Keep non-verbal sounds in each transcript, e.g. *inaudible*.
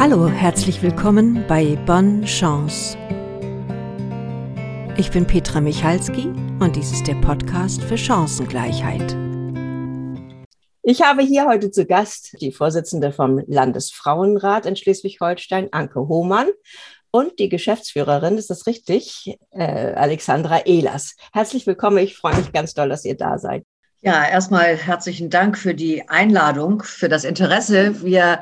Hallo, herzlich willkommen bei Bonne Chance. Ich bin Petra Michalski und dies ist der Podcast für Chancengleichheit. Ich habe hier heute zu Gast die Vorsitzende vom Landesfrauenrat in Schleswig-Holstein, Anke Hohmann, und die Geschäftsführerin, ist das richtig, äh, Alexandra Ehlers. Herzlich willkommen, ich freue mich ganz doll, dass ihr da seid. Ja, erstmal herzlichen Dank für die Einladung, für das Interesse. Wir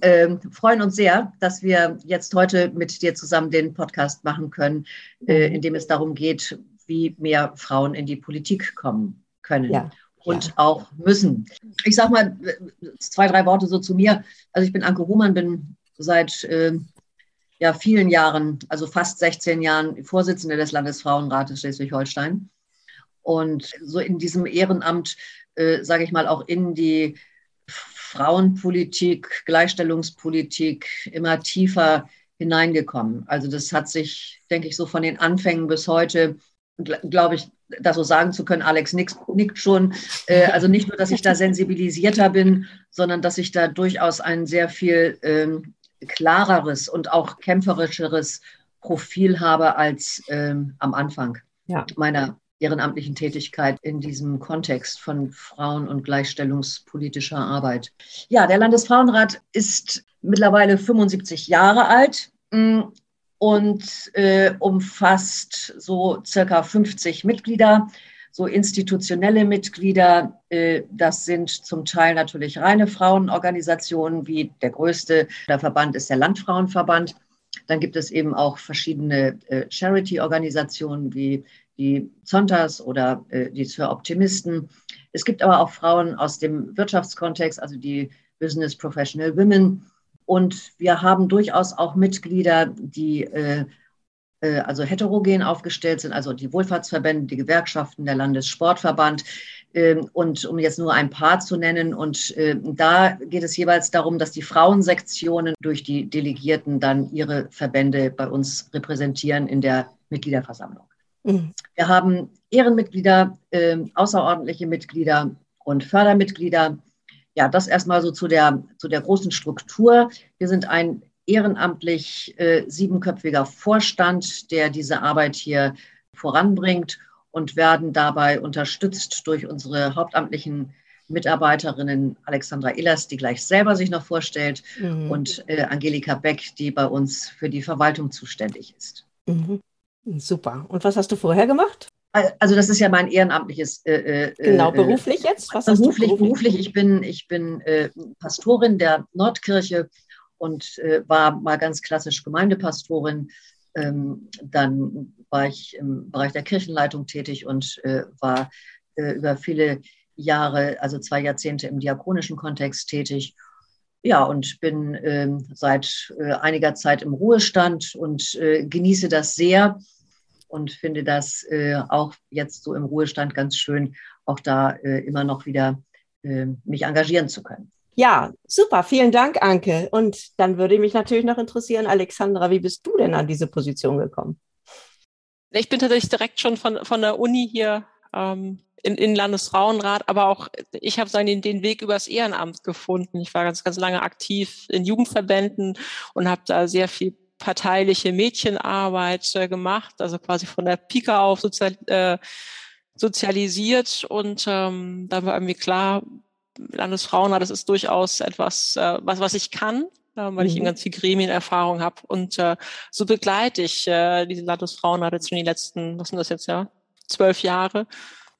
äh, freuen uns sehr, dass wir jetzt heute mit dir zusammen den Podcast machen können, äh, in dem es darum geht, wie mehr Frauen in die Politik kommen können. Ja und ja. auch müssen. Ich sage mal zwei, drei Worte so zu mir. Also ich bin Anke Humann, bin seit äh, ja, vielen Jahren, also fast 16 Jahren Vorsitzende des Landesfrauenrates Schleswig-Holstein und so in diesem Ehrenamt, äh, sage ich mal, auch in die Frauenpolitik, Gleichstellungspolitik immer tiefer hineingekommen. Also das hat sich, denke ich, so von den Anfängen bis heute, glaube ich, das so sagen zu können, Alex nickt, nickt schon. Äh, also nicht nur, dass ich da sensibilisierter bin, sondern dass ich da durchaus ein sehr viel ähm, klareres und auch kämpferischeres Profil habe als ähm, am Anfang ja. meiner ehrenamtlichen Tätigkeit in diesem Kontext von Frauen- und gleichstellungspolitischer Arbeit. Ja, der Landesfrauenrat ist mittlerweile 75 Jahre alt mm, und äh, umfasst so circa 50 Mitglieder, so institutionelle Mitglieder. Äh, das sind zum Teil natürlich reine Frauenorganisationen, wie der größte der Verband ist der Landfrauenverband. Dann gibt es eben auch verschiedene äh, Charity-Organisationen wie die Zontas oder äh, die Sir Optimisten. Es gibt aber auch Frauen aus dem Wirtschaftskontext, also die Business Professional Women. Und wir haben durchaus auch Mitglieder, die äh, äh, also heterogen aufgestellt sind, also die Wohlfahrtsverbände, die Gewerkschaften, der Landessportverband. Ähm, und um jetzt nur ein paar zu nennen, und äh, da geht es jeweils darum, dass die Frauensektionen durch die Delegierten dann ihre Verbände bei uns repräsentieren in der Mitgliederversammlung. Mhm. Wir haben Ehrenmitglieder, äh, außerordentliche Mitglieder und Fördermitglieder. Ja, das erstmal so zu der, zu der großen Struktur. Wir sind ein ehrenamtlich äh, siebenköpfiger Vorstand, der diese Arbeit hier voranbringt und werden dabei unterstützt durch unsere hauptamtlichen Mitarbeiterinnen Alexandra Illers, die gleich selber sich noch vorstellt, mhm. und äh, Angelika Beck, die bei uns für die Verwaltung zuständig ist. Mhm. Super. Und was hast du vorher gemacht? Also das ist ja mein ehrenamtliches. Äh, äh, genau, äh, beruflich jetzt? Was beruflich, beruflich, beruflich. Ich bin, ich bin äh, Pastorin der Nordkirche und äh, war mal ganz klassisch Gemeindepastorin. Ähm, dann war ich im Bereich der Kirchenleitung tätig und äh, war über viele Jahre, also zwei Jahrzehnte im diakonischen Kontext tätig. Ja, und bin ähm, seit einiger Zeit im Ruhestand und genieße das sehr und finde das äh, auch jetzt so im Ruhestand ganz schön, auch da äh, immer noch wieder äh, mich engagieren zu können. Ja, super. Vielen Dank, Anke. Und dann würde mich natürlich noch interessieren, Alexandra, wie bist du denn an diese Position gekommen? Ich bin tatsächlich direkt schon von, von der Uni hier ähm, in, in Landesfrauenrat, aber auch ich habe den, den Weg übers Ehrenamt gefunden. Ich war ganz, ganz lange aktiv in Jugendverbänden und habe da sehr viel parteiliche Mädchenarbeit äh, gemacht, also quasi von der Pika auf sozial, äh, sozialisiert. Und ähm, da war irgendwie klar, Landesfrauenrat, das ist durchaus etwas, äh, was, was ich kann, äh, weil mhm. ich eben ganz viel Gremienerfahrung habe. Und äh, so begleite ich äh, diese Landesfrauenrat jetzt schon die letzten, was sind das jetzt, ja, zwölf Jahre.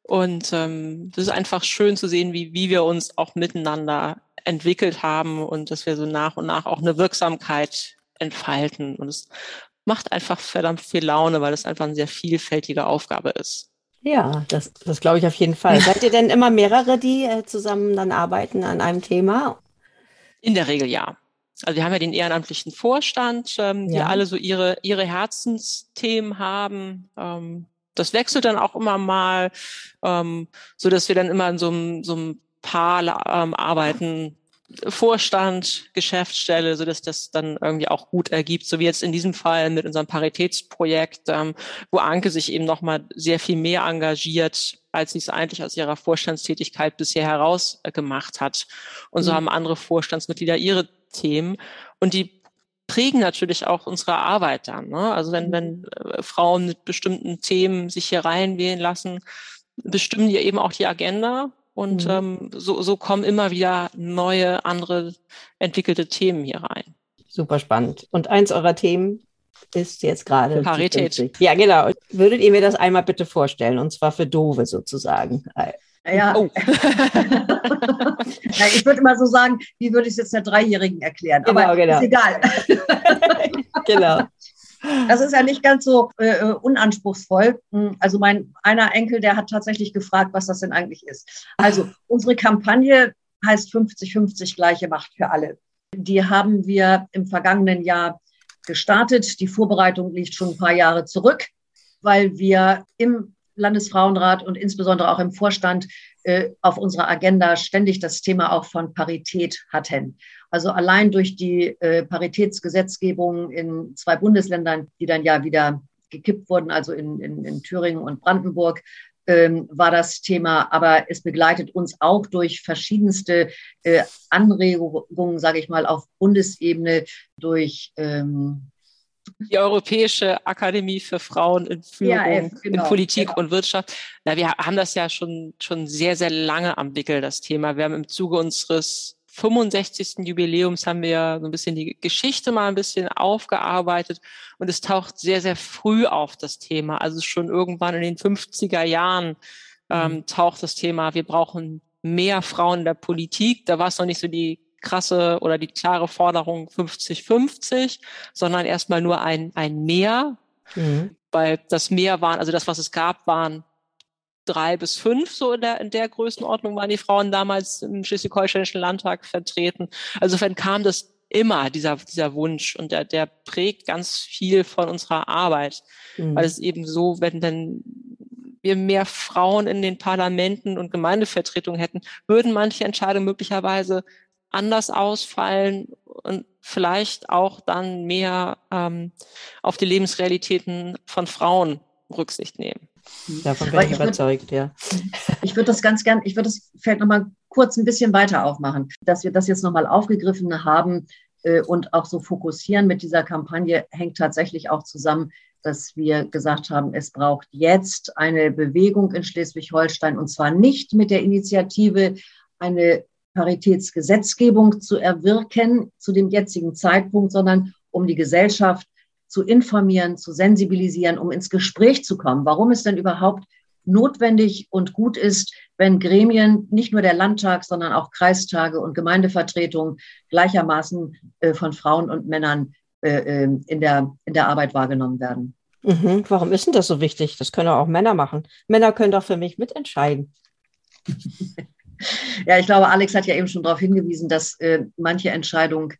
Und ähm, das ist einfach schön zu sehen, wie, wie wir uns auch miteinander entwickelt haben und dass wir so nach und nach auch eine Wirksamkeit entfalten. Und es macht einfach verdammt viel Laune, weil es einfach eine sehr vielfältige Aufgabe ist. Ja, das, das glaube ich auf jeden Fall. *laughs* Seid ihr denn immer mehrere, die äh, zusammen dann arbeiten an einem Thema? In der Regel ja. Also wir haben ja den ehrenamtlichen Vorstand, ähm, die alle so ihre, ihre Herzensthemen haben. Ähm, das wechselt dann auch immer mal, ähm, so dass wir dann immer in so einem, so einem Paar ähm, arbeiten, Vorstand, Geschäftsstelle, so dass das dann irgendwie auch gut ergibt, so wie jetzt in diesem Fall mit unserem Paritätsprojekt, ähm, wo Anke sich eben nochmal sehr viel mehr engagiert, als sie es eigentlich aus ihrer Vorstandstätigkeit bisher heraus äh, gemacht hat. Und so mhm. haben andere Vorstandsmitglieder ihre Themen. Und die prägen natürlich auch unsere Arbeit dann. Ne? Also wenn, wenn äh, Frauen mit bestimmten Themen sich hier reinwählen lassen, bestimmen die eben auch die Agenda. Und mhm. ähm, so, so kommen immer wieder neue, andere entwickelte Themen hier rein. Super spannend. Und eins eurer Themen ist jetzt gerade Parität. Ja, genau. Würdet ihr mir das einmal bitte vorstellen? Und zwar für Dove sozusagen. Ja. Oh. *laughs* *laughs* ja, ich würde immer so sagen, wie würde ich es jetzt der Dreijährigen erklären? Genau, Aber genau. ist egal. *laughs* genau. Das ist ja nicht ganz so äh, unanspruchsvoll. Hm, also mein einer Enkel, der hat tatsächlich gefragt, was das denn eigentlich ist. Also unsere Kampagne heißt 50-50 gleiche Macht für alle. Die haben wir im vergangenen Jahr gestartet. Die Vorbereitung liegt schon ein paar Jahre zurück, weil wir im Landesfrauenrat und insbesondere auch im Vorstand äh, auf unserer Agenda ständig das Thema auch von Parität hatten. Also allein durch die äh, Paritätsgesetzgebung in zwei Bundesländern, die dann ja wieder gekippt wurden, also in, in, in Thüringen und Brandenburg, ähm, war das Thema, aber es begleitet uns auch durch verschiedenste äh, Anregungen, sage ich mal, auf Bundesebene, durch ähm, die Europäische Akademie für Frauen in Führung, ja, genau, in Politik genau. und Wirtschaft. Na, wir haben das ja schon, schon sehr, sehr lange am Wickel, das Thema. Wir haben im Zuge unseres 65. Jubiläums haben wir so ein bisschen die Geschichte mal ein bisschen aufgearbeitet und es taucht sehr, sehr früh auf das Thema. Also schon irgendwann in den 50er Jahren ähm, mhm. taucht das Thema, wir brauchen mehr Frauen in der Politik. Da war es noch nicht so die krasse oder die klare Forderung 50-50, sondern erstmal nur ein, ein Mehr. Mhm. Weil das Mehr waren, also das, was es gab, waren drei bis fünf, so in der, in der Größenordnung waren die Frauen damals im Schleswig-Holsteinischen Landtag vertreten. Also insofern kam das immer, dieser, dieser Wunsch. Und der, der prägt ganz viel von unserer Arbeit. Mhm. Weil es eben so, wenn, wenn wir mehr Frauen in den Parlamenten und Gemeindevertretungen hätten, würden manche Entscheidungen möglicherweise anders ausfallen und vielleicht auch dann mehr ähm, auf die Lebensrealitäten von Frauen Rücksicht nehmen. Davon bin ich, ich überzeugt, würd, ja. Ich würde das ganz gern, ich würde das vielleicht nochmal kurz ein bisschen weiter aufmachen, dass wir das jetzt nochmal aufgegriffen haben äh, und auch so fokussieren mit dieser Kampagne, hängt tatsächlich auch zusammen, dass wir gesagt haben, es braucht jetzt eine Bewegung in Schleswig-Holstein und zwar nicht mit der Initiative, eine Paritätsgesetzgebung zu erwirken zu dem jetzigen Zeitpunkt, sondern um die Gesellschaft zu informieren, zu sensibilisieren, um ins Gespräch zu kommen, warum es denn überhaupt notwendig und gut ist, wenn Gremien, nicht nur der Landtag, sondern auch Kreistage und Gemeindevertretungen gleichermaßen äh, von Frauen und Männern äh, ähm, in, der, in der Arbeit wahrgenommen werden. Mhm. Warum ist denn das so wichtig? Das können auch Männer machen. Männer können doch für mich mitentscheiden. *laughs* ja, ich glaube, Alex hat ja eben schon darauf hingewiesen, dass äh, manche Entscheidung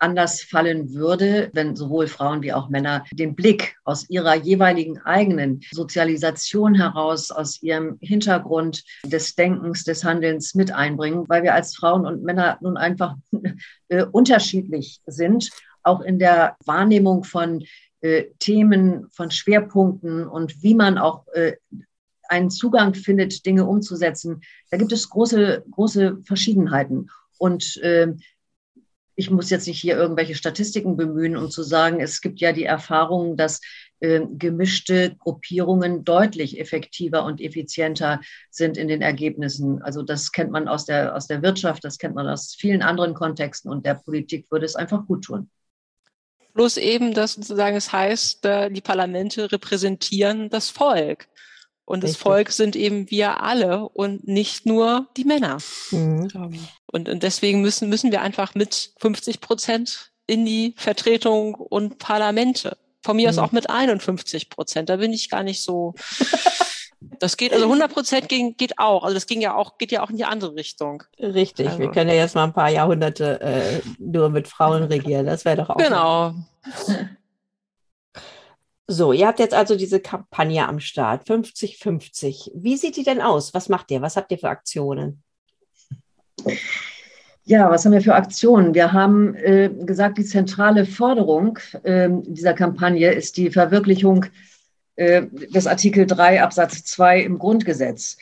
anders fallen würde, wenn sowohl Frauen wie auch Männer den Blick aus ihrer jeweiligen eigenen Sozialisation heraus, aus ihrem Hintergrund des Denkens, des Handelns mit einbringen, weil wir als Frauen und Männer nun einfach *laughs* äh, unterschiedlich sind, auch in der Wahrnehmung von äh, Themen, von Schwerpunkten und wie man auch äh, einen Zugang findet, Dinge umzusetzen. Da gibt es große, große Verschiedenheiten. Und äh, ich muss jetzt nicht hier irgendwelche Statistiken bemühen, um zu sagen, es gibt ja die Erfahrung, dass äh, gemischte Gruppierungen deutlich effektiver und effizienter sind in den Ergebnissen. Also das kennt man aus der, aus der Wirtschaft, das kennt man aus vielen anderen Kontexten und der Politik würde es einfach gut tun. Bloß eben, dass sozusagen es heißt, äh, die Parlamente repräsentieren das Volk. Und das Volk sind eben wir alle und nicht nur die Männer. Mhm. Und, und deswegen müssen, müssen wir einfach mit 50 Prozent in die Vertretung und Parlamente. Von mir mhm. aus auch mit 51 Prozent. Da bin ich gar nicht so. *laughs* Das geht, also 100 Prozent geht auch. Also das ging ja auch, geht ja auch in die andere Richtung. Richtig. Also. Wir können ja jetzt mal ein paar Jahrhunderte äh, nur mit Frauen regieren. Das wäre doch auch. Genau. *laughs* So, ihr habt jetzt also diese Kampagne am Start, 50-50. Wie sieht die denn aus? Was macht ihr? Was habt ihr für Aktionen? Ja, was haben wir für Aktionen? Wir haben äh, gesagt, die zentrale Forderung äh, dieser Kampagne ist die Verwirklichung äh, des Artikel 3 Absatz 2 im Grundgesetz.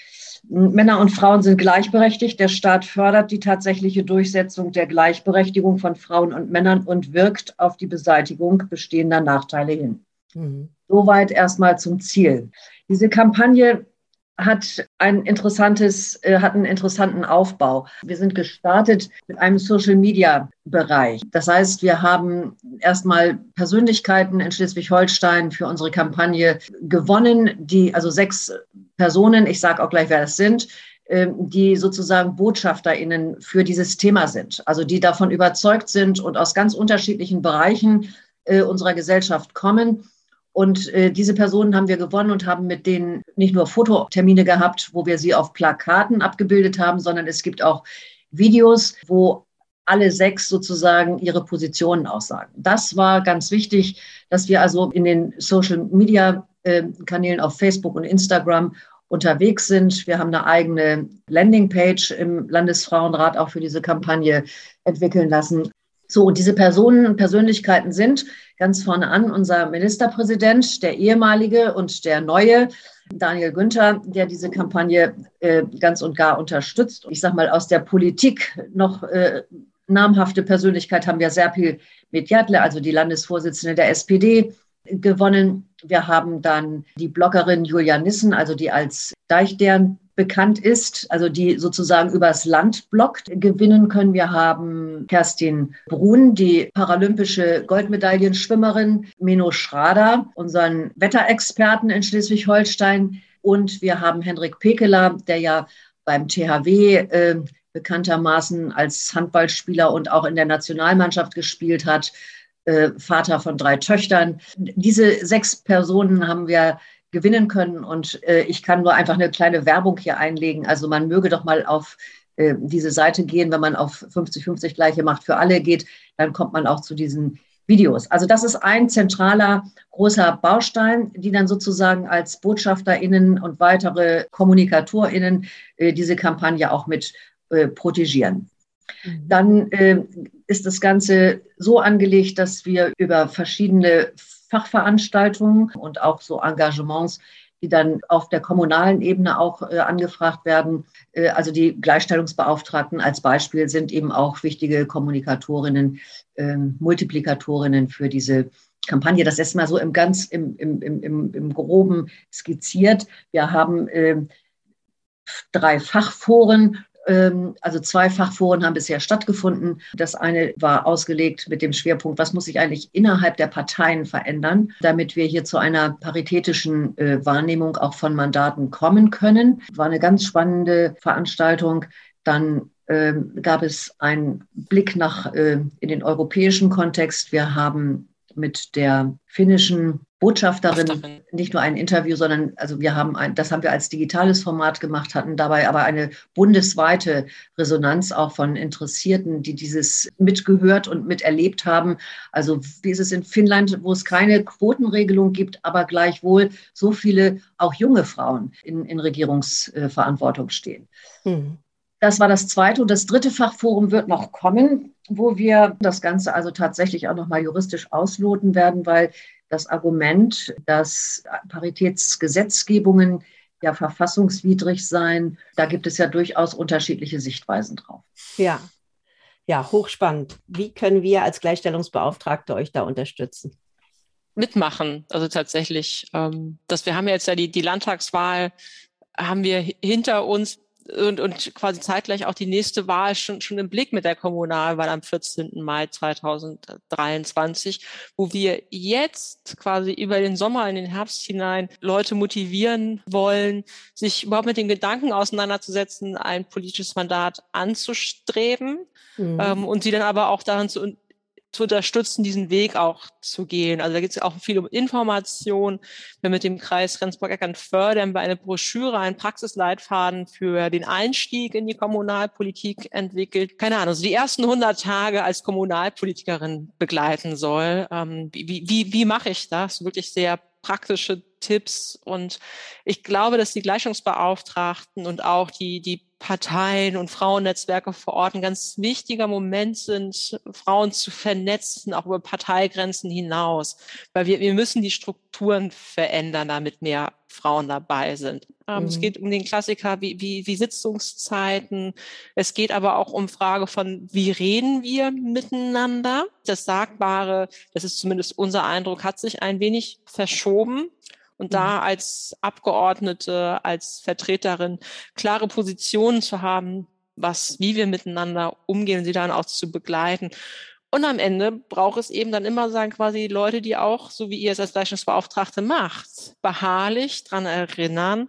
Männer und Frauen sind gleichberechtigt. Der Staat fördert die tatsächliche Durchsetzung der Gleichberechtigung von Frauen und Männern und wirkt auf die Beseitigung bestehender Nachteile hin. Mhm. Soweit erstmal zum Ziel. Diese Kampagne hat ein interessantes, äh, hat einen interessanten Aufbau. Wir sind gestartet mit einem Social Media Bereich. Das heißt, wir haben erstmal Persönlichkeiten in Schleswig-Holstein für unsere Kampagne gewonnen, die, also sechs Personen, ich sage auch gleich, wer das sind, ähm, die sozusagen BotschafterInnen für dieses Thema sind. Also die davon überzeugt sind und aus ganz unterschiedlichen Bereichen äh, unserer Gesellschaft kommen und äh, diese Personen haben wir gewonnen und haben mit denen nicht nur Fototermine gehabt, wo wir sie auf Plakaten abgebildet haben, sondern es gibt auch Videos, wo alle sechs sozusagen ihre Positionen aussagen. Das war ganz wichtig, dass wir also in den Social-Media-Kanälen äh, auf Facebook und Instagram unterwegs sind. Wir haben eine eigene Landingpage im Landesfrauenrat auch für diese Kampagne entwickeln lassen. So, und diese Personen und Persönlichkeiten sind ganz vorne an unser Ministerpräsident, der ehemalige und der neue, Daniel Günther, der diese Kampagne äh, ganz und gar unterstützt. Ich sage mal, aus der Politik noch äh, namhafte Persönlichkeit haben wir Serpil Medjadle, also die Landesvorsitzende der SPD, gewonnen. Wir haben dann die Bloggerin Julia Nissen, also die als Deichdern bekannt ist, also die sozusagen übers Land blockt, gewinnen können. Wir haben Kerstin Brun, die paralympische Goldmedaillenschwimmerin, Meno Schrader, unseren Wetterexperten in Schleswig-Holstein und wir haben Hendrik Pekeler, der ja beim THW äh, bekanntermaßen als Handballspieler und auch in der Nationalmannschaft gespielt hat, äh, Vater von drei Töchtern. Diese sechs Personen haben wir gewinnen können. Und äh, ich kann nur einfach eine kleine Werbung hier einlegen. Also man möge doch mal auf äh, diese Seite gehen, wenn man auf 50-50 gleiche Macht für alle geht, dann kommt man auch zu diesen Videos. Also das ist ein zentraler großer Baustein, die dann sozusagen als BotschafterInnen und weitere KommunikatorInnen äh, diese Kampagne auch mit äh, protegieren. Mhm. Dann äh, ist das Ganze so angelegt, dass wir über verschiedene Fachveranstaltungen und auch so Engagements, die dann auf der kommunalen Ebene auch äh, angefragt werden. Äh, also die Gleichstellungsbeauftragten als Beispiel sind eben auch wichtige Kommunikatorinnen, äh, Multiplikatorinnen für diese Kampagne. Das ist mal so im ganz im, im, im, im Groben skizziert. Wir haben ähm, drei Fachforen also zwei Fachforen haben bisher stattgefunden. Das eine war ausgelegt mit dem Schwerpunkt, was muss sich eigentlich innerhalb der Parteien verändern, damit wir hier zu einer paritätischen äh, Wahrnehmung auch von Mandaten kommen können. War eine ganz spannende Veranstaltung. Dann ähm, gab es einen Blick nach äh, in den europäischen Kontext. Wir haben mit der finnischen Botschafterin nicht nur ein Interview, sondern also wir haben ein, das haben wir als digitales Format gemacht, hatten dabei aber eine bundesweite Resonanz auch von Interessierten, die dieses mitgehört und miterlebt haben. Also wie ist es in Finnland, wo es keine Quotenregelung gibt, aber gleichwohl so viele auch junge Frauen in, in Regierungsverantwortung stehen. Hm. Das war das zweite. Und das dritte Fachforum wird noch kommen, wo wir das Ganze also tatsächlich auch nochmal juristisch ausloten werden, weil das Argument, dass Paritätsgesetzgebungen ja verfassungswidrig seien, da gibt es ja durchaus unterschiedliche Sichtweisen drauf. Ja, ja, hochspannend. Wie können wir als Gleichstellungsbeauftragte euch da unterstützen? Mitmachen, also tatsächlich, ähm, dass wir haben ja jetzt ja die, die Landtagswahl, haben wir hinter uns und, und quasi zeitgleich auch die nächste Wahl schon, schon im Blick mit der Kommunalwahl am 14. Mai 2023, wo wir jetzt quasi über den Sommer in den Herbst hinein Leute motivieren wollen, sich überhaupt mit den Gedanken auseinanderzusetzen, ein politisches Mandat anzustreben mhm. ähm, und sie dann aber auch daran zu zu unterstützen, diesen Weg auch zu gehen. Also da geht es auch viel um Information. Wir mit dem Kreis Rendsburg-Eckernförde haben wir eine Broschüre, einen Praxisleitfaden für den Einstieg in die Kommunalpolitik entwickelt. Keine Ahnung, also die ersten 100 Tage als Kommunalpolitikerin begleiten soll. Ähm, wie, wie, wie mache ich das? Wirklich sehr praktische Tipps. Und ich glaube, dass die Gleichungsbeauftragten und auch die, die Parteien und Frauennetzwerke vor Ort ein ganz wichtiger Moment sind, Frauen zu vernetzen, auch über Parteigrenzen hinaus. Weil wir, wir müssen die Strukturen verändern, damit mehr Frauen dabei sind. Ähm, mhm. Es geht um den Klassiker wie, wie, wie Sitzungszeiten. Es geht aber auch um Frage von, wie reden wir miteinander? Das Sagbare, das ist zumindest unser Eindruck, hat sich ein wenig verschoben. Und da mhm. als Abgeordnete, als Vertreterin klare Positionen zu haben, was, wie wir miteinander umgehen, sie dann auch zu begleiten. Und am Ende braucht es eben dann immer sagen, quasi Leute, die auch, so wie ihr es als Leistungsbeauftragte macht, beharrlich dran erinnern,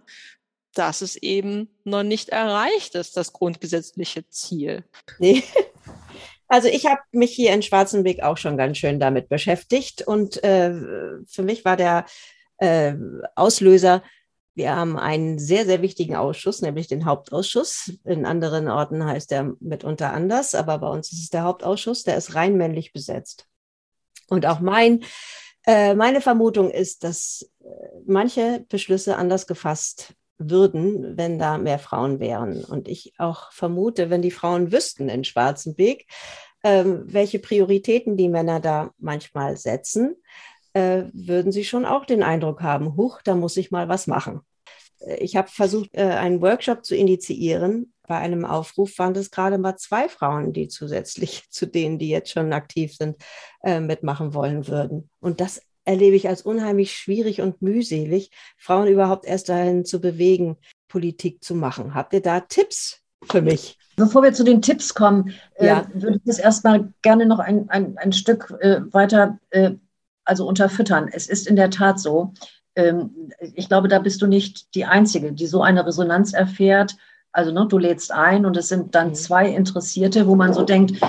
dass es eben noch nicht erreicht ist, das grundgesetzliche Ziel. Nee. Also ich habe mich hier in Schwarzenberg auch schon ganz schön damit beschäftigt und äh, für mich war der äh, Auslöser. Wir haben einen sehr, sehr wichtigen Ausschuss, nämlich den Hauptausschuss. In anderen Orten heißt er mitunter anders, aber bei uns ist es der Hauptausschuss, der ist rein männlich besetzt. Und auch mein, äh, meine Vermutung ist, dass äh, manche Beschlüsse anders gefasst würden, wenn da mehr Frauen wären. Und ich auch vermute, wenn die Frauen wüssten in Schwarzenbeek, ähm, welche Prioritäten die Männer da manchmal setzen, äh, würden Sie schon auch den Eindruck haben, huch, da muss ich mal was machen. Äh, ich habe versucht, äh, einen Workshop zu initiieren. Bei einem Aufruf waren es gerade mal zwei Frauen, die zusätzlich *laughs* zu denen, die jetzt schon aktiv sind, äh, mitmachen wollen würden. Und das erlebe ich als unheimlich schwierig und mühselig, Frauen überhaupt erst dahin zu bewegen, Politik zu machen. Habt ihr da Tipps für mich? Bevor wir zu den Tipps kommen, äh, ja. äh, würde ich das erstmal gerne noch ein, ein, ein Stück äh, weiter äh, also unterfüttern. Es ist in der Tat so. Ähm, ich glaube, da bist du nicht die Einzige, die so eine Resonanz erfährt. Also ne, du lädst ein und es sind dann mhm. zwei Interessierte, wo man so denkt,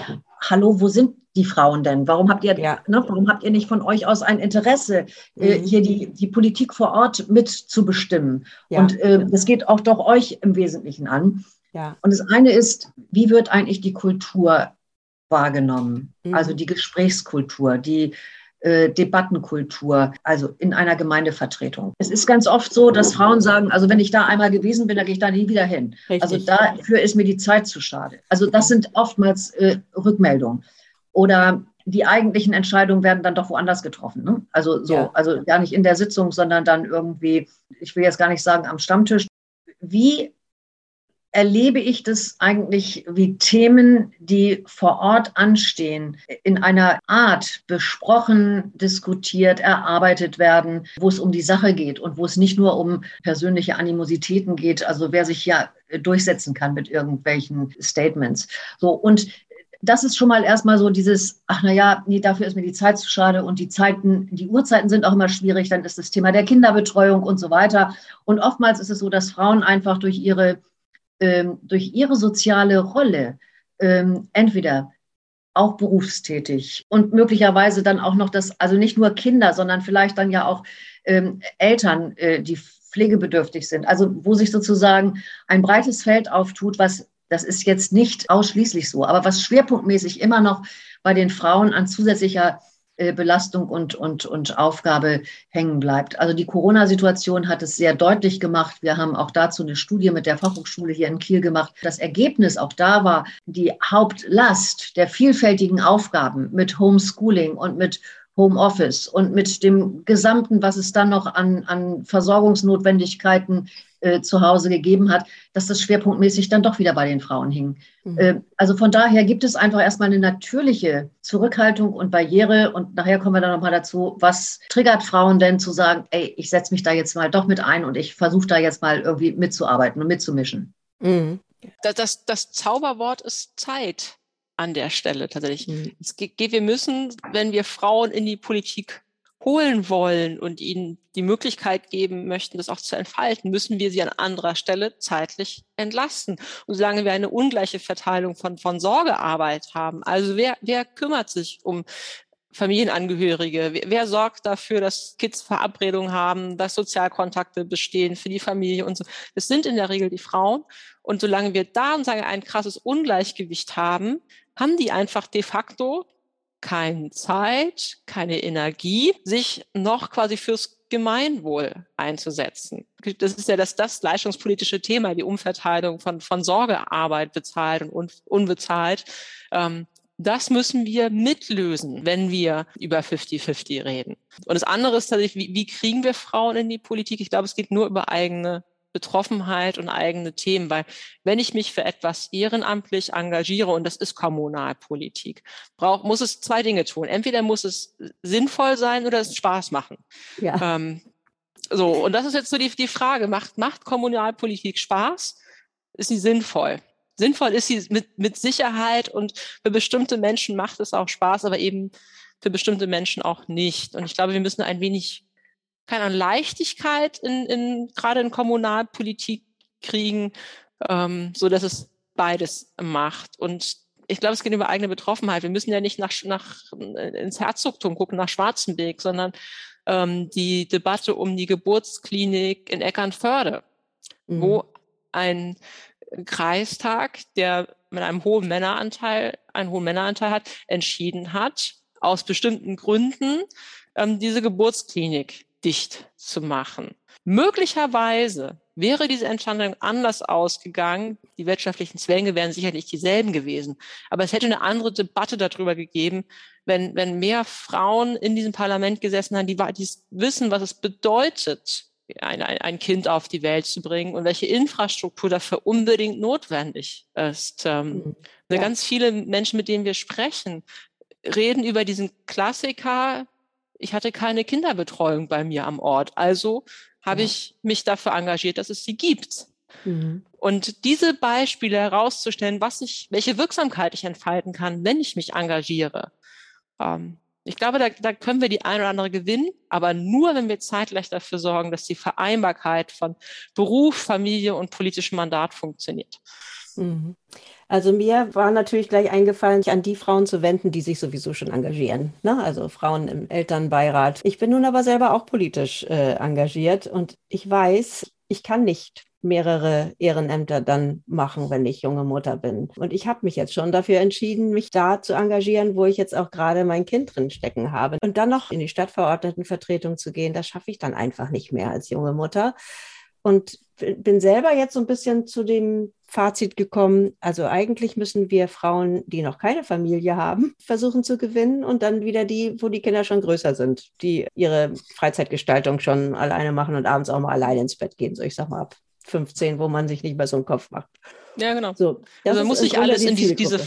hallo, wo sind die Frauen denn? Warum habt ihr, ja. ne, warum habt ihr nicht von euch aus ein Interesse, äh, mhm. hier die, die Politik vor Ort mitzubestimmen? Ja. Und äh, das geht auch doch euch im Wesentlichen an. Ja. Und das eine ist, wie wird eigentlich die Kultur wahrgenommen? Mhm. Also die Gesprächskultur, die äh, Debattenkultur, also in einer Gemeindevertretung. Es ist ganz oft so, dass Frauen sagen, also wenn ich da einmal gewesen bin, dann gehe ich da nie wieder hin. Richtig. Also dafür ist mir die Zeit zu schade. Also das sind oftmals äh, Rückmeldungen. Oder die eigentlichen Entscheidungen werden dann doch woanders getroffen. Ne? Also so, ja. also gar nicht in der Sitzung, sondern dann irgendwie, ich will jetzt gar nicht sagen am Stammtisch. Wie erlebe ich das eigentlich wie Themen, die vor Ort anstehen, in einer Art besprochen, diskutiert, erarbeitet werden, wo es um die Sache geht und wo es nicht nur um persönliche Animositäten geht, also wer sich ja durchsetzen kann mit irgendwelchen Statements. So und das ist schon mal erstmal so dieses, ach naja, nee, dafür ist mir die Zeit zu schade und die Zeiten, die Uhrzeiten sind auch immer schwierig, dann ist das Thema der Kinderbetreuung und so weiter. Und oftmals ist es so, dass Frauen einfach durch ihre ähm, durch ihre soziale Rolle ähm, entweder auch berufstätig und möglicherweise dann auch noch das, also nicht nur Kinder, sondern vielleicht dann ja auch ähm, Eltern, äh, die pflegebedürftig sind. Also wo sich sozusagen ein breites Feld auftut, was das ist jetzt nicht ausschließlich so, aber was schwerpunktmäßig immer noch bei den Frauen an zusätzlicher Belastung und, und, und Aufgabe hängen bleibt. Also die Corona-Situation hat es sehr deutlich gemacht. Wir haben auch dazu eine Studie mit der Fachhochschule hier in Kiel gemacht. Das Ergebnis auch da war, die Hauptlast der vielfältigen Aufgaben mit Homeschooling und mit Homeoffice und mit dem Gesamten, was es dann noch an, an Versorgungsnotwendigkeiten äh, zu Hause gegeben hat, dass das schwerpunktmäßig dann doch wieder bei den Frauen hing. Mhm. Äh, also von daher gibt es einfach erstmal eine natürliche Zurückhaltung und Barriere und nachher kommen wir dann nochmal dazu, was triggert Frauen denn zu sagen, ey, ich setze mich da jetzt mal doch mit ein und ich versuche da jetzt mal irgendwie mitzuarbeiten und mitzumischen. Mhm. Das, das, das Zauberwort ist Zeit an der Stelle tatsächlich. Mhm. Es geht, wir müssen, wenn wir Frauen in die Politik holen wollen und ihnen die Möglichkeit geben möchten, das auch zu entfalten, müssen wir sie an anderer Stelle zeitlich entlasten. Und solange wir eine ungleiche Verteilung von, von Sorgearbeit haben, also wer, wer kümmert sich um Familienangehörige? Wer, wer sorgt dafür, dass Kids Verabredungen haben, dass Sozialkontakte bestehen für die Familie und so? Das sind in der Regel die Frauen. Und solange wir da sagen, ein krasses Ungleichgewicht haben, haben die einfach de facto keine Zeit, keine Energie, sich noch quasi fürs Gemeinwohl einzusetzen. Das ist ja das, das leistungspolitische Thema, die Umverteilung von, von Sorgearbeit bezahlt und unbezahlt. Ähm, das müssen wir mitlösen, wenn wir über 50-50 reden. Und das andere ist tatsächlich, wie, wie kriegen wir Frauen in die Politik? Ich glaube, es geht nur über eigene Betroffenheit und eigene Themen, weil wenn ich mich für etwas ehrenamtlich engagiere, und das ist Kommunalpolitik, braucht, muss es zwei Dinge tun. Entweder muss es sinnvoll sein oder es Spaß machen. Ja. Ähm, so, und das ist jetzt so die, die Frage, macht, macht Kommunalpolitik Spaß? Ist sie sinnvoll? Sinnvoll ist sie mit, mit Sicherheit und für bestimmte Menschen macht es auch Spaß, aber eben für bestimmte Menschen auch nicht. Und ich glaube, wir müssen ein wenig keine Ahnung, Leichtigkeit in, in gerade in Kommunalpolitik kriegen, ähm, so dass es beides macht. Und ich glaube, es geht über eigene Betroffenheit. Wir müssen ja nicht nach, nach ins Herzogtum gucken, nach Schwarzenberg, sondern ähm, die Debatte um die Geburtsklinik in Eckernförde, mhm. wo ein Kreistag, der mit einem hohen Männeranteil, einen hohen Männeranteil hat, entschieden hat, aus bestimmten Gründen ähm, diese Geburtsklinik dicht zu machen. Möglicherweise wäre diese Entscheidung anders ausgegangen. Die wirtschaftlichen Zwänge wären sicherlich dieselben gewesen. Aber es hätte eine andere Debatte darüber gegeben, wenn, wenn mehr Frauen in diesem Parlament gesessen haben, die, die wissen, was es bedeutet, ein, ein, Kind auf die Welt zu bringen und welche Infrastruktur dafür unbedingt notwendig ist. Ähm, mhm. ja. Ganz viele Menschen, mit denen wir sprechen, reden über diesen Klassiker, ich hatte keine Kinderbetreuung bei mir am Ort. Also habe ja. ich mich dafür engagiert, dass es sie gibt. Mhm. Und diese Beispiele herauszustellen, was ich, welche Wirksamkeit ich entfalten kann, wenn ich mich engagiere. Ähm, ich glaube, da, da können wir die ein oder andere gewinnen, aber nur, wenn wir zeitgleich dafür sorgen, dass die Vereinbarkeit von Beruf, Familie und politischem Mandat funktioniert. Mhm. Also mir war natürlich gleich eingefallen, sich an die Frauen zu wenden, die sich sowieso schon engagieren. Ne? Also Frauen im Elternbeirat. Ich bin nun aber selber auch politisch äh, engagiert und ich weiß, ich kann nicht mehrere Ehrenämter dann machen, wenn ich junge Mutter bin. Und ich habe mich jetzt schon dafür entschieden, mich da zu engagieren, wo ich jetzt auch gerade mein Kind drin stecken habe. Und dann noch in die Stadtverordnetenvertretung zu gehen, das schaffe ich dann einfach nicht mehr als junge Mutter. Und bin selber jetzt so ein bisschen zu dem Fazit gekommen, also eigentlich müssen wir Frauen, die noch keine Familie haben, *laughs* versuchen zu gewinnen und dann wieder die, wo die Kinder schon größer sind, die ihre Freizeitgestaltung schon alleine machen und abends auch mal alleine ins Bett gehen. So, ich sag mal ab 15, wo man sich nicht mehr so einen Kopf macht. Ja, genau. So, also man muss nicht alles in diese, diese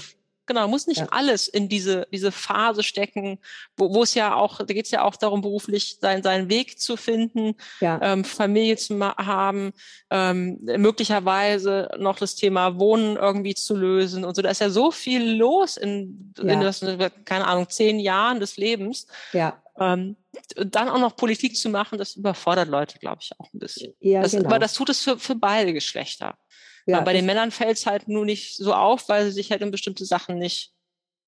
Genau, muss nicht ja. alles in diese, diese Phase stecken, wo, wo es ja auch, da geht es ja auch darum, beruflich sein, seinen Weg zu finden, ja. ähm, Familie zu haben, ähm, möglicherweise noch das Thema Wohnen irgendwie zu lösen und so. Da ist ja so viel los in, ja. in das, keine Ahnung, zehn Jahren des Lebens. Ja. Ähm, dann auch noch Politik zu machen, das überfordert Leute, glaube ich, auch ein bisschen. Ja, das, genau. Aber das tut es für, für beide Geschlechter. Ja, bei den Männern fällt es halt nur nicht so auf, weil sie sich halt um bestimmte Sachen nicht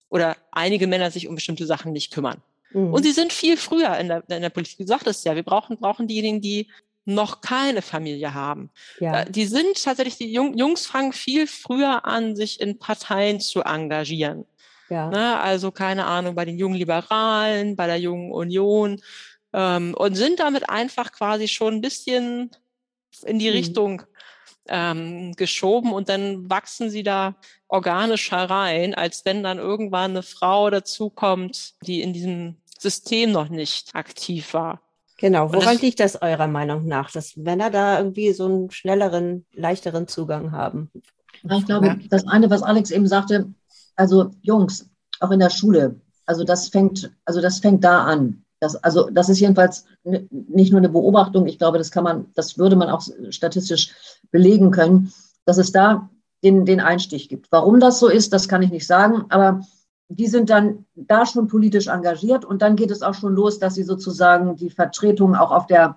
oder einige Männer sich um bestimmte Sachen nicht kümmern. Mhm. Und sie sind viel früher in der, in der Politik. Du sagtest ja, wir brauchen, brauchen diejenigen, die noch keine Familie haben. Ja. Äh, die sind tatsächlich, die Jungs fangen viel früher an, sich in Parteien zu engagieren. Ja. Ne, also keine Ahnung, bei den jungen Liberalen, bei der jungen Union ähm, und sind damit einfach quasi schon ein bisschen in die mhm. Richtung ähm, geschoben und dann wachsen sie da organisch herein, als wenn dann irgendwann eine Frau dazukommt, die in diesem System noch nicht aktiv war. Genau, woran das, liegt das eurer Meinung nach, dass Männer da irgendwie so einen schnelleren, leichteren Zugang haben? Ich glaube, das eine, was Alex eben sagte, also Jungs, auch in der Schule, also das fängt, also das fängt da an. Das, also das ist jedenfalls nicht nur eine Beobachtung, ich glaube, das kann man, das würde man auch statistisch belegen können, dass es da den, den Einstich gibt. Warum das so ist, das kann ich nicht sagen, aber die sind dann da schon politisch engagiert und dann geht es auch schon los, dass sie sozusagen die Vertretung auch auf der,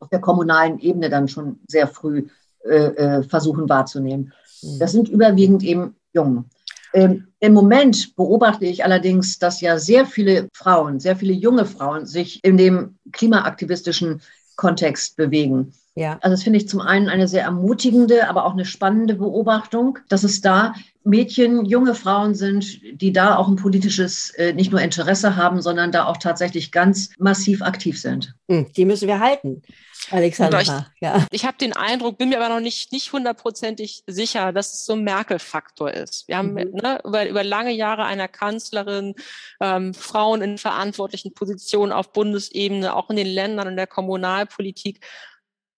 auf der kommunalen Ebene dann schon sehr früh äh, äh versuchen wahrzunehmen. Mhm. Das sind überwiegend eben Jungen. Ähm, Im Moment beobachte ich allerdings, dass ja sehr viele Frauen, sehr viele junge Frauen sich in dem klimaaktivistischen Kontext bewegen. Ja. Also das finde ich zum einen eine sehr ermutigende, aber auch eine spannende Beobachtung, dass es da Mädchen, junge Frauen sind, die da auch ein politisches äh, nicht nur Interesse haben, sondern da auch tatsächlich ganz massiv aktiv sind. Hm, die müssen wir halten. Alexandra, ich, ja. Ich habe den Eindruck, bin mir aber noch nicht nicht hundertprozentig sicher, dass es so ein Merkel-Faktor ist. Wir haben mhm. ne, über, über lange Jahre einer Kanzlerin ähm, Frauen in verantwortlichen Positionen auf Bundesebene, auch in den Ländern und der Kommunalpolitik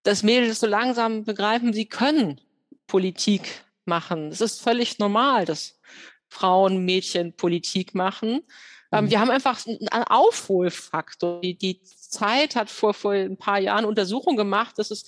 dass Mädels so langsam begreifen, sie können Politik machen. Es ist völlig normal, dass Frauen, Mädchen Politik machen. Ähm, mhm. wir haben einfach einen Aufholfaktor. Die, die Zeit hat vor, vor ein paar Jahren Untersuchungen gemacht, dass es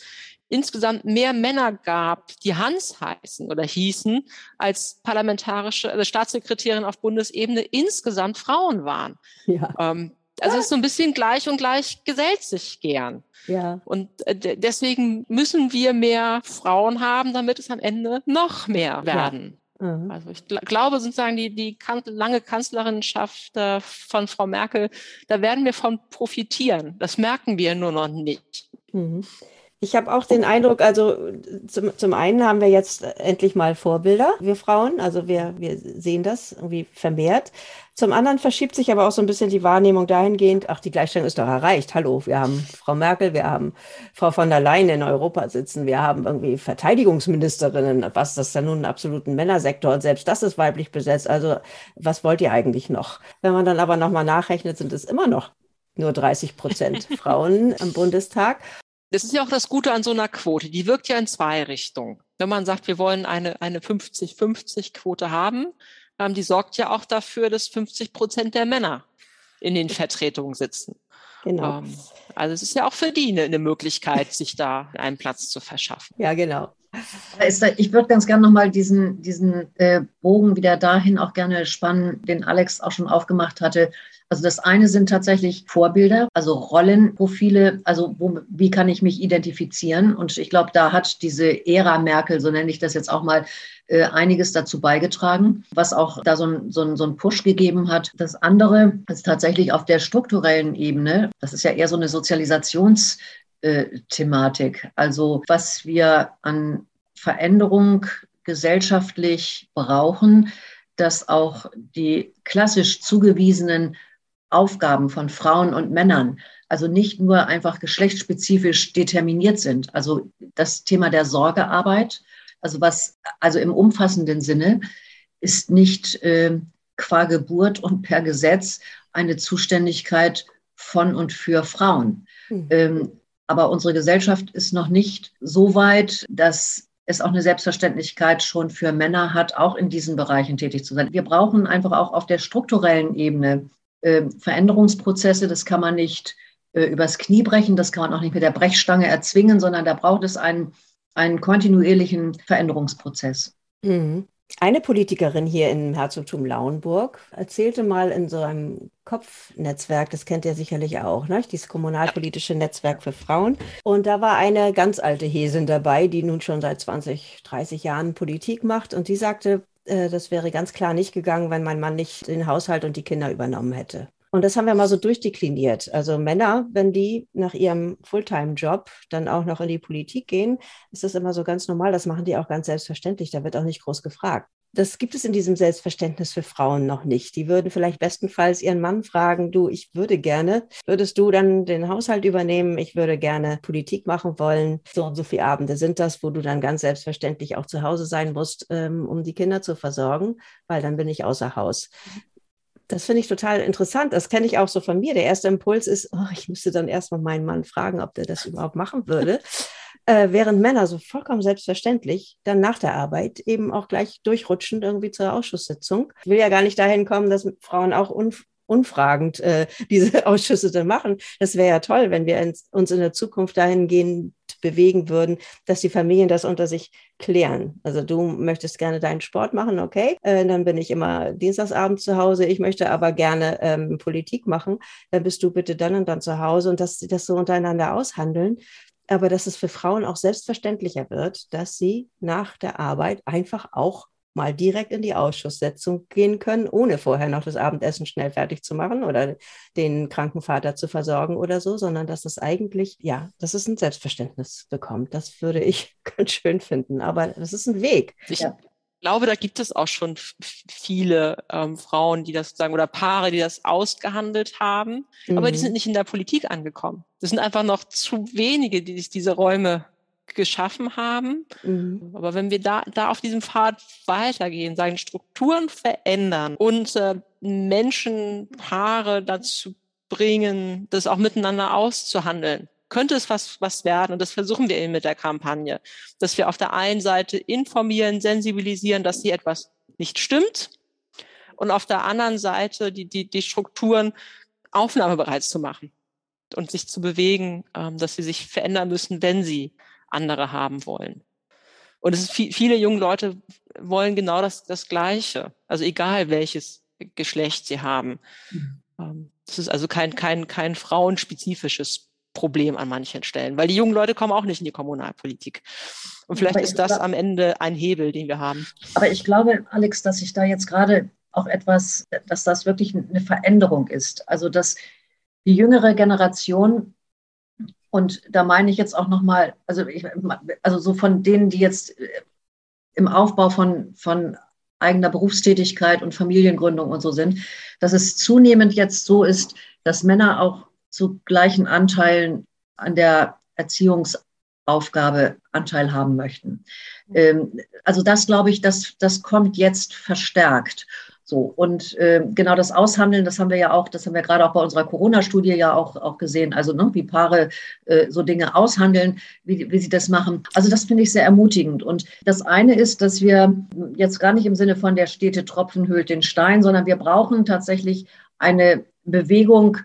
insgesamt mehr Männer gab, die Hans heißen oder hießen, als parlamentarische also Staatssekretärin auf Bundesebene insgesamt Frauen waren. Ja. Ähm, also es ist so ein bisschen gleich und gleich gesellt sich gern. Ja. Und äh, deswegen müssen wir mehr Frauen haben, damit es am Ende noch mehr werden. Ja. Mhm. Also ich gl glaube sozusagen, die, die kan lange Kanzlerinschaft äh, von Frau Merkel, da werden wir von profitieren. Das merken wir nur noch nicht. Mhm. Ich habe auch den Eindruck, also zum, zum einen haben wir jetzt endlich mal Vorbilder, wir Frauen, also wir, wir sehen das irgendwie vermehrt. Zum anderen verschiebt sich aber auch so ein bisschen die Wahrnehmung dahingehend, ach, die Gleichstellung ist doch erreicht. Hallo, wir haben Frau Merkel, wir haben Frau von der Leyen in Europa sitzen, wir haben irgendwie Verteidigungsministerinnen, was das dann nun einen absoluten Männersektor und selbst das ist weiblich besetzt. Also was wollt ihr eigentlich noch? Wenn man dann aber nochmal nachrechnet, sind es immer noch nur 30 Prozent *laughs* Frauen im Bundestag. Das ist ja auch das Gute an so einer Quote. Die wirkt ja in zwei Richtungen. Wenn man sagt, wir wollen eine, eine 50-50-Quote haben, ähm, die sorgt ja auch dafür, dass 50 Prozent der Männer in den Vertretungen sitzen. Genau. Ähm, also es ist ja auch für die eine, eine Möglichkeit, sich da einen Platz zu verschaffen. Ja, genau. Ich würde ganz gerne nochmal diesen, diesen äh, Bogen wieder dahin auch gerne spannen, den Alex auch schon aufgemacht hatte. Also das eine sind tatsächlich Vorbilder, also Rollenprofile, also wo, wie kann ich mich identifizieren? Und ich glaube, da hat diese Ära Merkel, so nenne ich das jetzt auch mal, äh, einiges dazu beigetragen, was auch da so ein, so, so ein Push gegeben hat. Das andere ist tatsächlich auf der strukturellen Ebene, das ist ja eher so eine Sozialisationsthematik. Äh, also was wir an Veränderung gesellschaftlich brauchen, dass auch die klassisch zugewiesenen Aufgaben von Frauen und Männern also nicht nur einfach geschlechtsspezifisch determiniert sind. Also das Thema der Sorgearbeit, also was, also im umfassenden Sinne, ist nicht äh, qua Geburt und per Gesetz eine Zuständigkeit von und für Frauen. Mhm. Ähm, aber unsere Gesellschaft ist noch nicht so weit, dass es auch eine Selbstverständlichkeit schon für Männer hat, auch in diesen Bereichen tätig zu sein. Wir brauchen einfach auch auf der strukturellen Ebene äh, Veränderungsprozesse. Das kann man nicht äh, übers Knie brechen, das kann man auch nicht mit der Brechstange erzwingen, sondern da braucht es einen, einen kontinuierlichen Veränderungsprozess. Mhm. Eine Politikerin hier im Herzogtum Lauenburg erzählte mal in so einem Kopfnetzwerk, das kennt ihr sicherlich auch, ne? dieses kommunalpolitische Netzwerk für Frauen. Und da war eine ganz alte Häsin dabei, die nun schon seit 20, 30 Jahren Politik macht. Und die sagte, das wäre ganz klar nicht gegangen, wenn mein Mann nicht den Haushalt und die Kinder übernommen hätte. Und das haben wir mal so durchdekliniert. Also Männer, wenn die nach ihrem Fulltime-Job dann auch noch in die Politik gehen, ist das immer so ganz normal. Das machen die auch ganz selbstverständlich. Da wird auch nicht groß gefragt. Das gibt es in diesem Selbstverständnis für Frauen noch nicht. Die würden vielleicht bestenfalls ihren Mann fragen, du, ich würde gerne, würdest du dann den Haushalt übernehmen? Ich würde gerne Politik machen wollen. So und so viele Abende sind das, wo du dann ganz selbstverständlich auch zu Hause sein musst, ähm, um die Kinder zu versorgen, weil dann bin ich außer Haus. Das finde ich total interessant. Das kenne ich auch so von mir. Der erste Impuls ist, oh, ich müsste dann erstmal meinen Mann fragen, ob der das überhaupt machen würde. *laughs* Äh, während Männer so vollkommen selbstverständlich dann nach der Arbeit eben auch gleich durchrutschen irgendwie zur Ausschusssitzung. Ich will ja gar nicht dahin kommen, dass Frauen auch unf unfragend äh, *laughs* diese Ausschüsse dann machen. Das wäre ja toll, wenn wir uns in der Zukunft dahingehend bewegen würden, dass die Familien das unter sich klären. Also du möchtest gerne deinen Sport machen, okay, äh, dann bin ich immer Dienstagsabend zu Hause. Ich möchte aber gerne ähm, Politik machen. Dann bist du bitte dann und dann zu Hause und dass sie das so untereinander aushandeln. Aber dass es für Frauen auch selbstverständlicher wird, dass sie nach der Arbeit einfach auch mal direkt in die Ausschusssetzung gehen können, ohne vorher noch das Abendessen schnell fertig zu machen oder den kranken Vater zu versorgen oder so, sondern dass es eigentlich, ja, dass es ein Selbstverständnis bekommt. Das würde ich *laughs* ganz schön finden. Aber das ist ein Weg. Ich ja. Glaube, da gibt es auch schon viele ähm, Frauen, die das sagen, oder Paare, die das ausgehandelt haben, mhm. aber die mhm. sind nicht in der Politik angekommen. Das sind einfach noch zu wenige, die sich diese Räume geschaffen haben. Mhm. Aber wenn wir da, da auf diesem Pfad weitergehen, sagen Strukturen verändern und äh, Menschen, Paare dazu bringen, das auch miteinander auszuhandeln, könnte es was, was werden. Und das versuchen wir eben mit der Kampagne, dass wir auf der einen Seite informieren, sensibilisieren, dass hier etwas nicht stimmt und auf der anderen Seite die, die, die Strukturen aufnahmebereit zu machen und sich zu bewegen, ähm, dass sie sich verändern müssen, wenn sie andere haben wollen. Und es ist viel, viele junge Leute wollen genau das, das Gleiche. Also egal welches Geschlecht sie haben. Mhm. Ähm, das ist also kein, kein, kein frauenspezifisches Problem an manchen Stellen, weil die jungen Leute kommen auch nicht in die Kommunalpolitik. Und vielleicht ist das am Ende ein Hebel, den wir haben. Aber ich glaube, Alex, dass ich da jetzt gerade auch etwas, dass das wirklich eine Veränderung ist. Also, dass die jüngere Generation und da meine ich jetzt auch nochmal, also, also so von denen, die jetzt äh, im Aufbau von, von eigener Berufstätigkeit und Familiengründung und so sind, dass es zunehmend jetzt so ist, dass Männer auch zu gleichen Anteilen an der Erziehungsaufgabe Anteil haben möchten. Ähm, also das glaube ich, das, das kommt jetzt verstärkt. So, und äh, genau das Aushandeln, das haben wir ja auch, das haben wir gerade auch bei unserer Corona-Studie ja auch, auch gesehen, also ne, wie Paare äh, so Dinge aushandeln, wie, wie sie das machen. Also das finde ich sehr ermutigend. Und das eine ist, dass wir jetzt gar nicht im Sinne von der stete Tropfen hüllt den Stein, sondern wir brauchen tatsächlich eine Bewegung,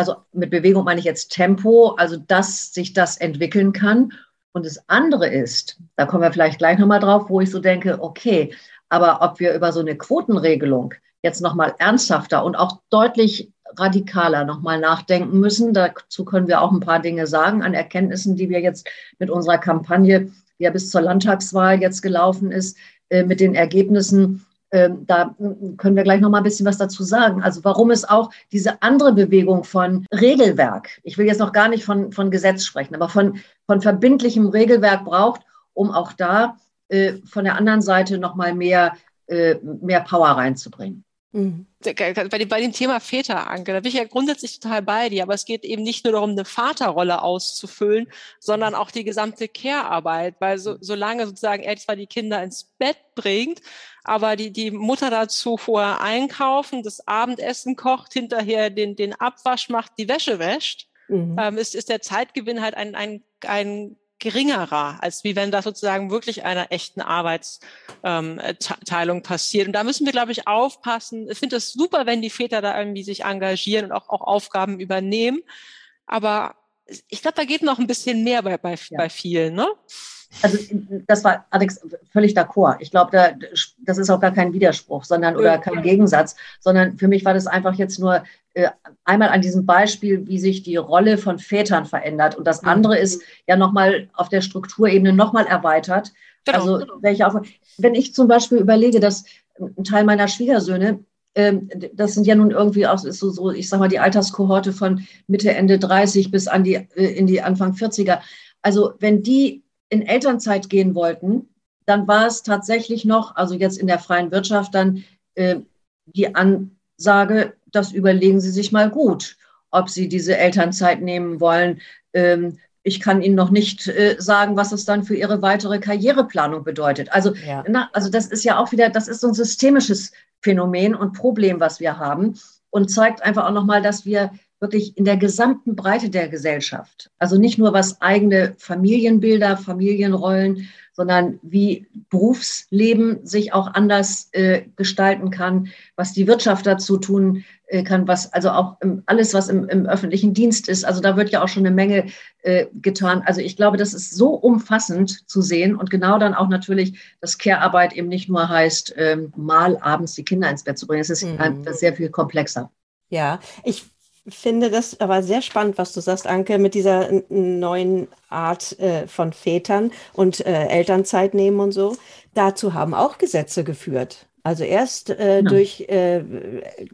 also mit Bewegung meine ich jetzt Tempo, also dass sich das entwickeln kann. Und das andere ist, da kommen wir vielleicht gleich nochmal drauf, wo ich so denke, okay, aber ob wir über so eine Quotenregelung jetzt nochmal ernsthafter und auch deutlich radikaler nochmal nachdenken müssen, dazu können wir auch ein paar Dinge sagen an Erkenntnissen, die wir jetzt mit unserer Kampagne, die ja bis zur Landtagswahl jetzt gelaufen ist, äh, mit den Ergebnissen ähm, da können wir gleich noch mal ein bisschen was dazu sagen. Also warum es auch diese andere Bewegung von Regelwerk, ich will jetzt noch gar nicht von, von Gesetz sprechen, aber von, von verbindlichem Regelwerk braucht, um auch da äh, von der anderen Seite nochmal mehr, äh, mehr Power reinzubringen. Mhm. Bei, dem, bei dem Thema Väter, Anke, da bin ich ja grundsätzlich total bei dir, aber es geht eben nicht nur darum, eine Vaterrolle auszufüllen, sondern auch die gesamte Care-Arbeit, weil so, solange sozusagen er zwar die Kinder ins Bett bringt, aber die, die Mutter dazu vorher einkaufen, das Abendessen kocht, hinterher den, den Abwasch macht, die Wäsche wäscht, mhm. ähm, ist, ist der Zeitgewinn halt ein, ein, ein geringerer, als wie wenn da sozusagen wirklich einer echten Arbeitsteilung ähm, passiert. Und da müssen wir, glaube ich, aufpassen. Ich finde es super, wenn die Väter da irgendwie sich engagieren und auch, auch Aufgaben übernehmen. Aber ich glaube, da geht noch ein bisschen mehr bei, bei, ja. bei vielen, ne? Also das war Alex völlig d'accord. Ich glaube, da, das ist auch gar kein Widerspruch, sondern oder kein Gegensatz, sondern für mich war das einfach jetzt nur äh, einmal an diesem Beispiel, wie sich die Rolle von Vätern verändert. Und das mhm. andere ist ja nochmal auf der Strukturebene nochmal erweitert. Genau, also genau. welche auch, wenn ich zum Beispiel überlege, dass ein Teil meiner Schwiegersöhne ähm, das sind ja nun irgendwie auch so, so, ich sag mal, die Alterskohorte von Mitte, Ende 30 bis an die, äh, in die Anfang 40er. Also wenn die in Elternzeit gehen wollten, dann war es tatsächlich noch, also jetzt in der freien Wirtschaft, dann äh, die Ansage, das überlegen Sie sich mal gut, ob Sie diese Elternzeit nehmen wollen. Ähm, ich kann Ihnen noch nicht äh, sagen, was es dann für Ihre weitere Karriereplanung bedeutet. Also, ja. na, also das ist ja auch wieder, das ist so ein systemisches Phänomen und Problem, was wir haben und zeigt einfach auch nochmal, dass wir wirklich in der gesamten Breite der Gesellschaft. Also nicht nur was eigene Familienbilder, Familienrollen, sondern wie Berufsleben sich auch anders äh, gestalten kann, was die Wirtschaft dazu tun äh, kann, was also auch im, alles, was im, im, öffentlichen Dienst ist. Also da wird ja auch schon eine Menge äh, getan. Also ich glaube, das ist so umfassend zu sehen und genau dann auch natürlich, dass Care-Arbeit eben nicht nur heißt, ähm, mal abends die Kinder ins Bett zu bringen. Es ist mhm. sehr viel komplexer. Ja, ich finde das aber sehr spannend, was du sagst, Anke, mit dieser neuen Art äh, von Vätern und äh, Elternzeit nehmen und so. Dazu haben auch Gesetze geführt. Also erst äh, ja. durch äh,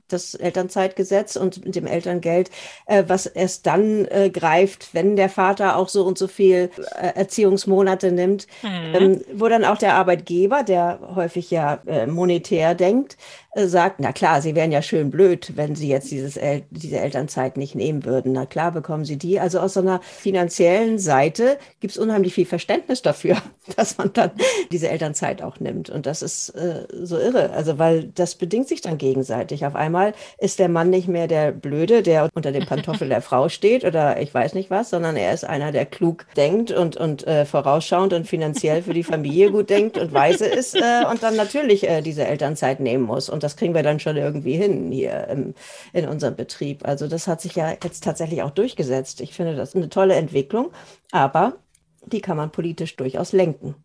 das Elternzeitgesetz und dem Elterngeld, äh, was erst dann äh, greift, wenn der Vater auch so und so viel äh, Erziehungsmonate nimmt, mhm. ähm, wo dann auch der Arbeitgeber, der häufig ja äh, monetär denkt, sagt, na klar, Sie wären ja schön blöd, wenn Sie jetzt dieses El diese Elternzeit nicht nehmen würden. Na klar, bekommen Sie die. Also aus so einer finanziellen Seite gibt es unheimlich viel Verständnis dafür, *laughs* dass man dann diese Elternzeit auch nimmt. Und das ist äh, so irre. Also, weil das bedingt sich dann gegenseitig. Auf einmal ist der Mann nicht mehr der Blöde, der unter dem Pantoffel der Frau steht oder ich weiß nicht was, sondern er ist einer, der klug denkt und, und äh, vorausschauend und finanziell für die Familie gut denkt und weise ist äh, und dann natürlich äh, diese Elternzeit nehmen muss. Und das kriegen wir dann schon irgendwie hin hier im, in unserem Betrieb. Also das hat sich ja jetzt tatsächlich auch durchgesetzt. Ich finde das eine tolle Entwicklung, aber die kann man politisch durchaus lenken.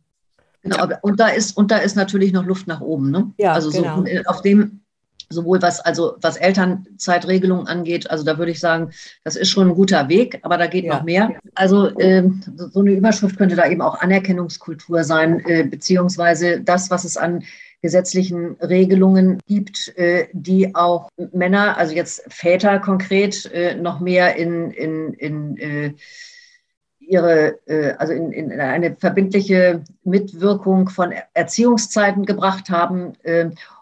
Genau, und da ist, und da ist natürlich noch Luft nach oben. Ne? Ja, also genau. so, auf dem, sowohl was, also was Elternzeitregelungen angeht, also da würde ich sagen, das ist schon ein guter Weg, aber da geht ja. noch mehr. Also äh, so eine Überschrift könnte da eben auch Anerkennungskultur sein, äh, beziehungsweise das, was es an gesetzlichen Regelungen gibt, äh, die auch Männer, also jetzt Väter konkret, äh, noch mehr in, in, in äh, ihre, also in, in eine verbindliche Mitwirkung von Erziehungszeiten gebracht haben.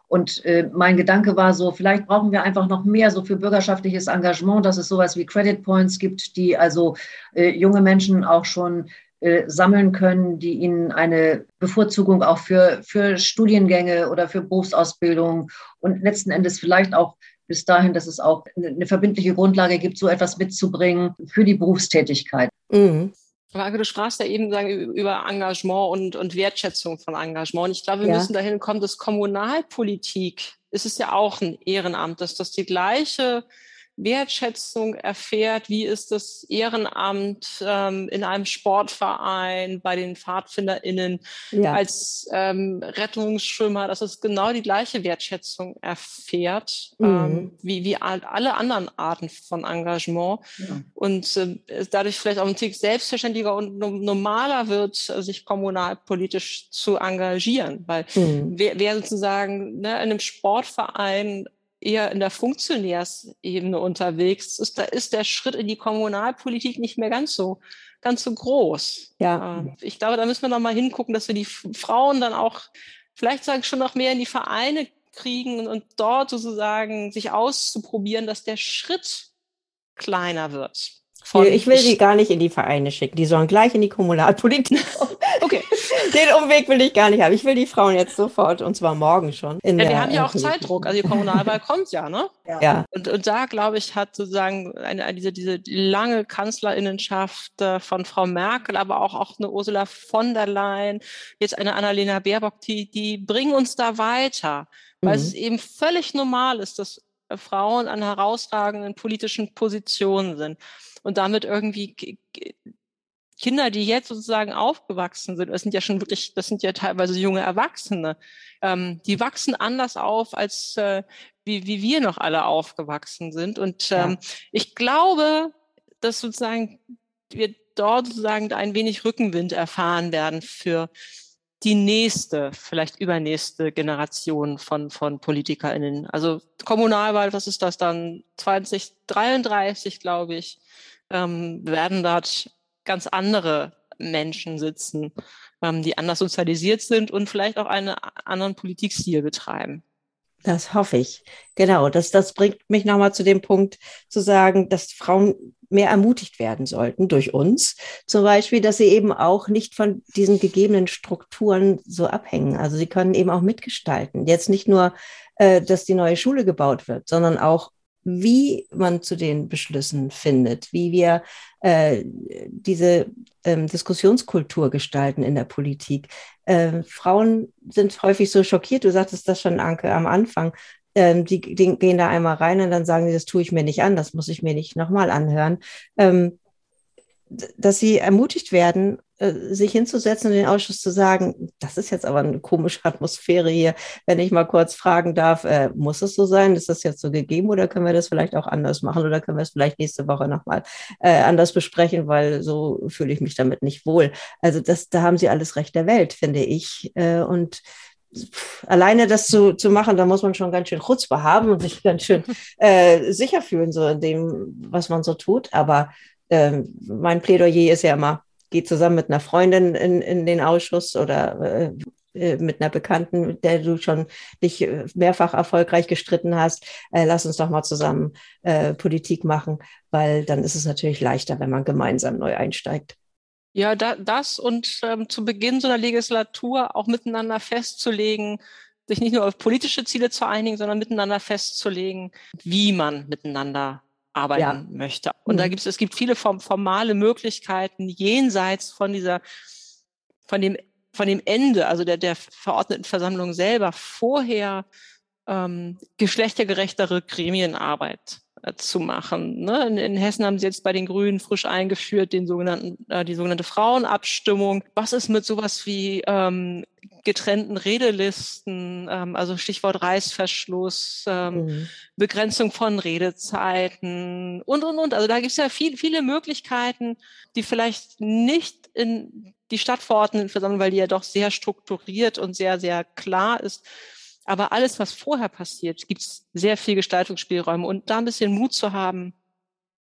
Und mein Gedanke war so, vielleicht brauchen wir einfach noch mehr so für bürgerschaftliches Engagement, dass es sowas wie Credit Points gibt, die also junge Menschen auch schon äh, sammeln können, die ihnen eine Bevorzugung auch für, für Studiengänge oder für Berufsausbildung und letzten Endes vielleicht auch bis dahin, dass es auch eine verbindliche Grundlage gibt, so etwas mitzubringen für die Berufstätigkeit. Mhm. du sprachst ja eben sagen, über Engagement und, und Wertschätzung von Engagement. Und ich glaube, wir ja. müssen dahin kommen, dass Kommunalpolitik, ist es ja auch ein Ehrenamt, dass das die gleiche Wertschätzung erfährt, wie ist das Ehrenamt ähm, in einem Sportverein, bei den PfadfinderInnen, ja. als ähm, Rettungsschwimmer, dass es genau die gleiche Wertschätzung erfährt, mhm. ähm, wie, wie alle anderen Arten von Engagement. Ja. Und äh, dadurch vielleicht auch ein Tick selbstverständlicher und normaler wird, äh, sich kommunalpolitisch zu engagieren. Weil mhm. wer, wer sozusagen ne, in einem Sportverein eher in der Funktionärsebene unterwegs ist, da ist der Schritt in die Kommunalpolitik nicht mehr ganz so ganz so groß. Ja. Ähm, ich glaube, da müssen wir noch mal hingucken, dass wir die Frauen dann auch vielleicht sagen schon noch mehr in die Vereine kriegen und dort sozusagen sich auszuprobieren, dass der Schritt kleiner wird. Ich will sie gar nicht in die Vereine schicken. Die sollen gleich in die Kommunalpolitik. *laughs* okay. Den Umweg will ich gar nicht haben. Ich will die Frauen jetzt sofort und zwar morgen schon. ja, wir haben ja auch Zeitdruck. Also die Kommunalwahl kommt ja, ne? Ja. Und, und da, glaube ich, hat sozusagen eine, eine, diese, diese lange Kanzlerinnenschaft äh, von Frau Merkel, aber auch, auch eine Ursula von der Leyen, jetzt eine Annalena Baerbock, die, die bringen uns da weiter. Weil mhm. es eben völlig normal ist, dass Frauen an herausragenden politischen Positionen sind und damit irgendwie Kinder, die jetzt sozusagen aufgewachsen sind, das sind ja schon wirklich, das sind ja teilweise junge Erwachsene, ähm, die wachsen anders auf, als äh, wie, wie wir noch alle aufgewachsen sind. Und ähm, ja. ich glaube, dass sozusagen wir dort sozusagen ein wenig Rückenwind erfahren werden für die nächste, vielleicht übernächste Generation von, von PolitikerInnen. Also Kommunalwahl, was ist das dann? 2033, glaube ich, ähm, werden dort ganz andere Menschen sitzen, ähm, die anders sozialisiert sind und vielleicht auch einen anderen Politikstil betreiben. Das hoffe ich. Genau, das, das bringt mich nochmal zu dem Punkt zu sagen, dass Frauen mehr ermutigt werden sollten durch uns. Zum Beispiel, dass sie eben auch nicht von diesen gegebenen Strukturen so abhängen. Also sie können eben auch mitgestalten. Jetzt nicht nur, äh, dass die neue Schule gebaut wird, sondern auch, wie man zu den Beschlüssen findet, wie wir äh, diese ähm, Diskussionskultur gestalten in der Politik. Äh, Frauen sind häufig so schockiert, du sagtest das schon, Anke, am Anfang, ähm, die, die, gehen da einmal rein und dann sagen sie, das tue ich mir nicht an, das muss ich mir nicht nochmal anhören. Ähm, dass sie ermutigt werden, sich hinzusetzen und den Ausschuss zu sagen, das ist jetzt aber eine komische Atmosphäre hier, wenn ich mal kurz fragen darf, äh, muss es so sein? Ist das jetzt so gegeben oder können wir das vielleicht auch anders machen oder können wir es vielleicht nächste Woche nochmal äh, anders besprechen, weil so fühle ich mich damit nicht wohl. Also das, da haben sie alles Recht der Welt, finde ich. Äh, und alleine das zu, zu machen, da muss man schon ganz schön Chutzpe haben und sich ganz schön *laughs* äh, sicher fühlen, so in dem, was man so tut. Aber äh, mein Plädoyer ist ja immer, geh zusammen mit einer Freundin in, in den Ausschuss oder äh, äh mit einer Bekannten, mit der du schon dich äh, mehrfach erfolgreich gestritten hast, äh, lass uns doch mal zusammen äh, Politik machen, weil dann ist es natürlich leichter, wenn man gemeinsam neu einsteigt. Ja, da, das und ähm, zu Beginn so einer Legislatur auch miteinander festzulegen, sich nicht nur auf politische Ziele zu einigen, sondern miteinander festzulegen, wie man miteinander arbeiten ja. möchte. Und mhm. da gibt es, es gibt viele formale Möglichkeiten jenseits von dieser, von dem, von dem Ende, also der, der verordneten Versammlung selber, vorher ähm, geschlechtergerechtere Gremienarbeit äh, zu machen. Ne? In, in, Hessen haben sie jetzt bei den Grünen frisch eingeführt den sogenannten, äh, die sogenannte Frauenabstimmung. Was ist mit sowas wie ähm, getrennten Redelisten, ähm, also Stichwort Reißverschluss, ähm, mhm. Begrenzung von Redezeiten und, und, und. Also da gibt es ja viel, viele Möglichkeiten, die vielleicht nicht in die Stadtverordneten versammeln, weil die ja doch sehr strukturiert und sehr, sehr klar ist, aber alles, was vorher passiert, gibt es sehr viel Gestaltungsspielräume und da ein bisschen Mut zu haben,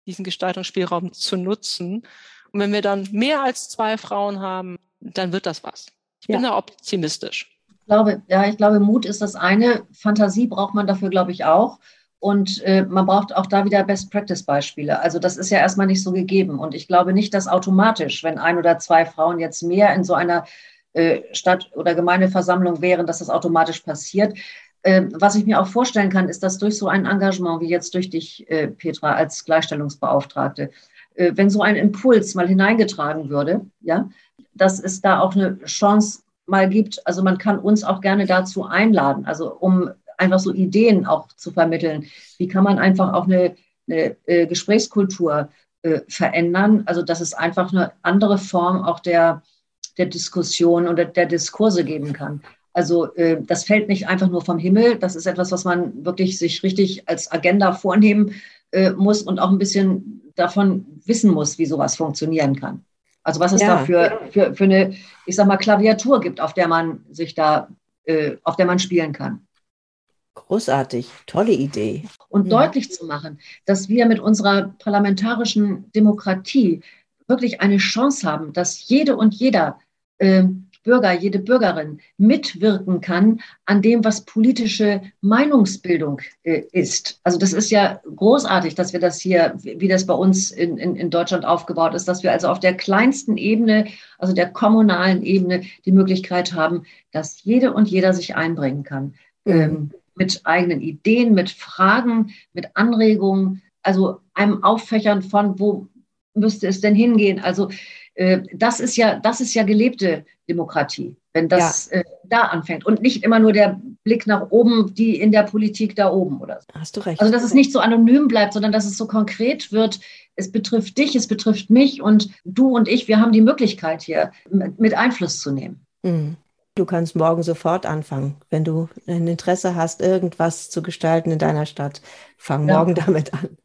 diesen Gestaltungsspielraum zu nutzen. Und wenn wir dann mehr als zwei Frauen haben, dann wird das was. Ich bin ja. da optimistisch. Ich glaube, ja, ich glaube, Mut ist das eine. Fantasie braucht man dafür, glaube ich, auch. Und äh, man braucht auch da wieder Best-Practice-Beispiele. Also das ist ja erstmal nicht so gegeben. Und ich glaube nicht, dass automatisch, wenn ein oder zwei Frauen jetzt mehr in so einer äh, Stadt- oder Gemeindeversammlung wären, dass das automatisch passiert. Ähm, was ich mir auch vorstellen kann, ist, dass durch so ein Engagement wie jetzt durch dich, äh, Petra, als Gleichstellungsbeauftragte, äh, wenn so ein Impuls mal hineingetragen würde, ja, dass es da auch eine Chance mal gibt. Also man kann uns auch gerne dazu einladen, also um einfach so Ideen auch zu vermitteln. Wie kann man einfach auch eine, eine Gesprächskultur verändern? Also dass es einfach eine andere Form auch der der Diskussion oder der Diskurse geben kann. Also äh, das fällt nicht einfach nur vom Himmel. Das ist etwas, was man wirklich sich richtig als Agenda vornehmen äh, muss und auch ein bisschen davon wissen muss, wie sowas funktionieren kann. Also was es ja. da für, für, für eine, ich sag mal, Klaviatur gibt, auf der man sich da, äh, auf der man spielen kann. Großartig, tolle Idee. Und ja. deutlich zu machen, dass wir mit unserer parlamentarischen Demokratie wirklich eine Chance haben, dass jede und jeder äh, Bürger, jede Bürgerin mitwirken kann an dem, was politische Meinungsbildung äh, ist. Also das ist ja großartig, dass wir das hier, wie das bei uns in, in, in Deutschland aufgebaut ist, dass wir also auf der kleinsten Ebene, also der kommunalen Ebene, die Möglichkeit haben, dass jede und jeder sich einbringen kann. Ähm, mit eigenen Ideen, mit Fragen, mit Anregungen, also einem Auffächern von, wo müsste es denn hingehen? Also das ist ja, das ist ja gelebte Demokratie, wenn das ja. äh, da anfängt und nicht immer nur der Blick nach oben, die in der Politik da oben oder so. Hast du recht. Also dass es nicht so anonym bleibt, sondern dass es so konkret wird. Es betrifft dich, es betrifft mich und du und ich, wir haben die Möglichkeit hier mit Einfluss zu nehmen. Mhm. Du kannst morgen sofort anfangen. Wenn du ein Interesse hast, irgendwas zu gestalten in deiner Stadt, fang ja. morgen *laughs* damit an.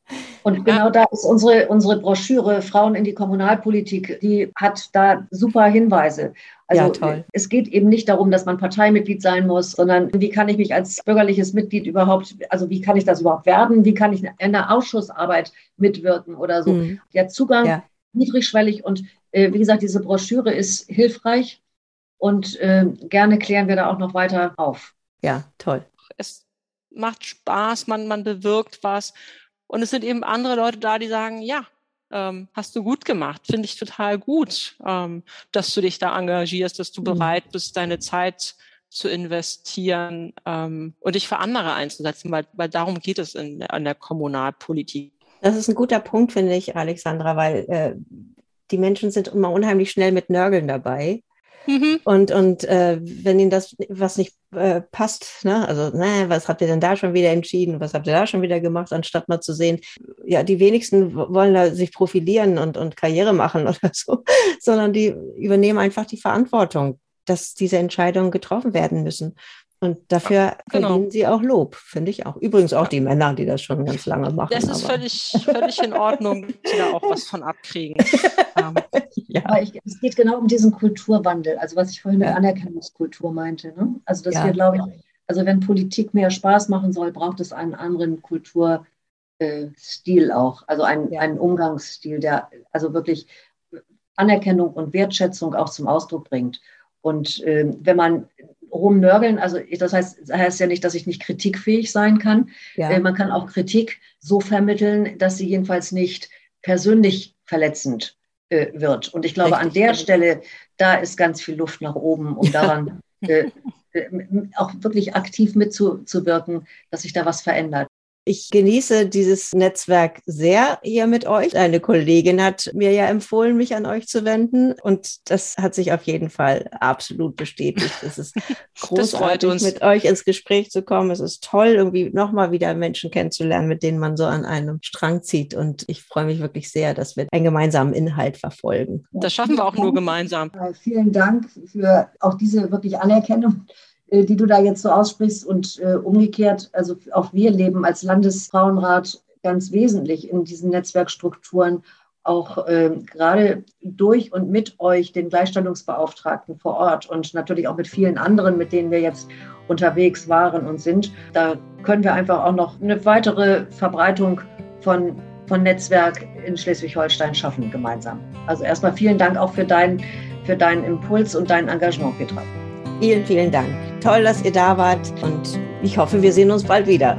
Und genau da ist unsere, unsere Broschüre Frauen in die Kommunalpolitik, die hat da super Hinweise. Also ja, toll. es geht eben nicht darum, dass man Parteimitglied sein muss, sondern wie kann ich mich als bürgerliches Mitglied überhaupt, also wie kann ich das überhaupt werden? Wie kann ich in der Ausschussarbeit mitwirken oder so? Mhm. Der Zugang ja. niedrigschwellig und äh, wie gesagt, diese Broschüre ist hilfreich und äh, gerne klären wir da auch noch weiter auf. Ja, toll. Es macht Spaß, man, man bewirkt was. Und es sind eben andere Leute da, die sagen, ja, ähm, hast du gut gemacht, finde ich total gut, ähm, dass du dich da engagierst, dass du mhm. bereit bist, deine Zeit zu investieren ähm, und dich für andere einzusetzen, weil, weil darum geht es in, an der Kommunalpolitik. Das ist ein guter Punkt, finde ich, Alexandra, weil äh, die Menschen sind immer unheimlich schnell mit Nörgeln dabei Mhm. Und, und äh, wenn ihnen das was nicht äh, passt, ne? also, ne, was habt ihr denn da schon wieder entschieden, was habt ihr da schon wieder gemacht, anstatt mal zu sehen, ja, die wenigsten wollen da sich profilieren und, und Karriere machen *laughs* oder so, sondern die übernehmen einfach die Verantwortung, dass diese Entscheidungen getroffen werden müssen. Und dafür genau. verdienen sie auch Lob, finde ich auch. Übrigens auch die Männer, die das schon ganz lange machen. Das ist völlig, völlig in Ordnung, die da auch was von abkriegen. *laughs* *laughs* Ja. Aber ich, es geht genau um diesen Kulturwandel, also was ich vorhin mit Anerkennungskultur meinte. Ne? Also dass ja. wir, glaube ich, also wenn Politik mehr Spaß machen soll, braucht es einen anderen Kulturstil auch, also einen, ja. einen Umgangsstil, der also wirklich Anerkennung und Wertschätzung auch zum Ausdruck bringt. Und äh, wenn man rumnörgeln. Also das heißt, das heißt ja nicht, dass ich nicht kritikfähig sein kann. Ja. Äh, man kann auch Kritik so vermitteln, dass sie jedenfalls nicht persönlich verletzend äh, wird. Und ich glaube, Richtig. an der Stelle, da ist ganz viel Luft nach oben, um daran äh, äh, auch wirklich aktiv mitzuwirken, dass sich da was verändert. Ich genieße dieses Netzwerk sehr hier mit euch. Eine Kollegin hat mir ja empfohlen, mich an euch zu wenden und das hat sich auf jeden Fall absolut bestätigt. Es ist *laughs* großartig, mit euch ins Gespräch zu kommen. Es ist toll, irgendwie nochmal wieder Menschen kennenzulernen, mit denen man so an einem Strang zieht. Und ich freue mich wirklich sehr, dass wir einen gemeinsamen Inhalt verfolgen. Das schaffen wir auch nur gemeinsam. Vielen Dank für auch diese wirklich Anerkennung die du da jetzt so aussprichst und äh, umgekehrt, also auch wir leben als Landesfrauenrat ganz wesentlich in diesen Netzwerkstrukturen, auch äh, gerade durch und mit euch, den Gleichstellungsbeauftragten vor Ort und natürlich auch mit vielen anderen, mit denen wir jetzt unterwegs waren und sind. Da können wir einfach auch noch eine weitere Verbreitung von, von Netzwerk in Schleswig-Holstein schaffen gemeinsam. Also erstmal vielen Dank auch für, dein, für deinen Impuls und dein Engagement, Petra. Vielen, vielen Dank. Toll, dass ihr da wart und ich hoffe, wir sehen uns bald wieder.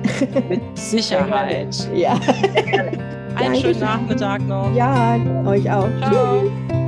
Mit *laughs* Sicherheit. Ja. Einen schönen Nachmittag noch. Ja, euch auch. Ciao. Tschüss.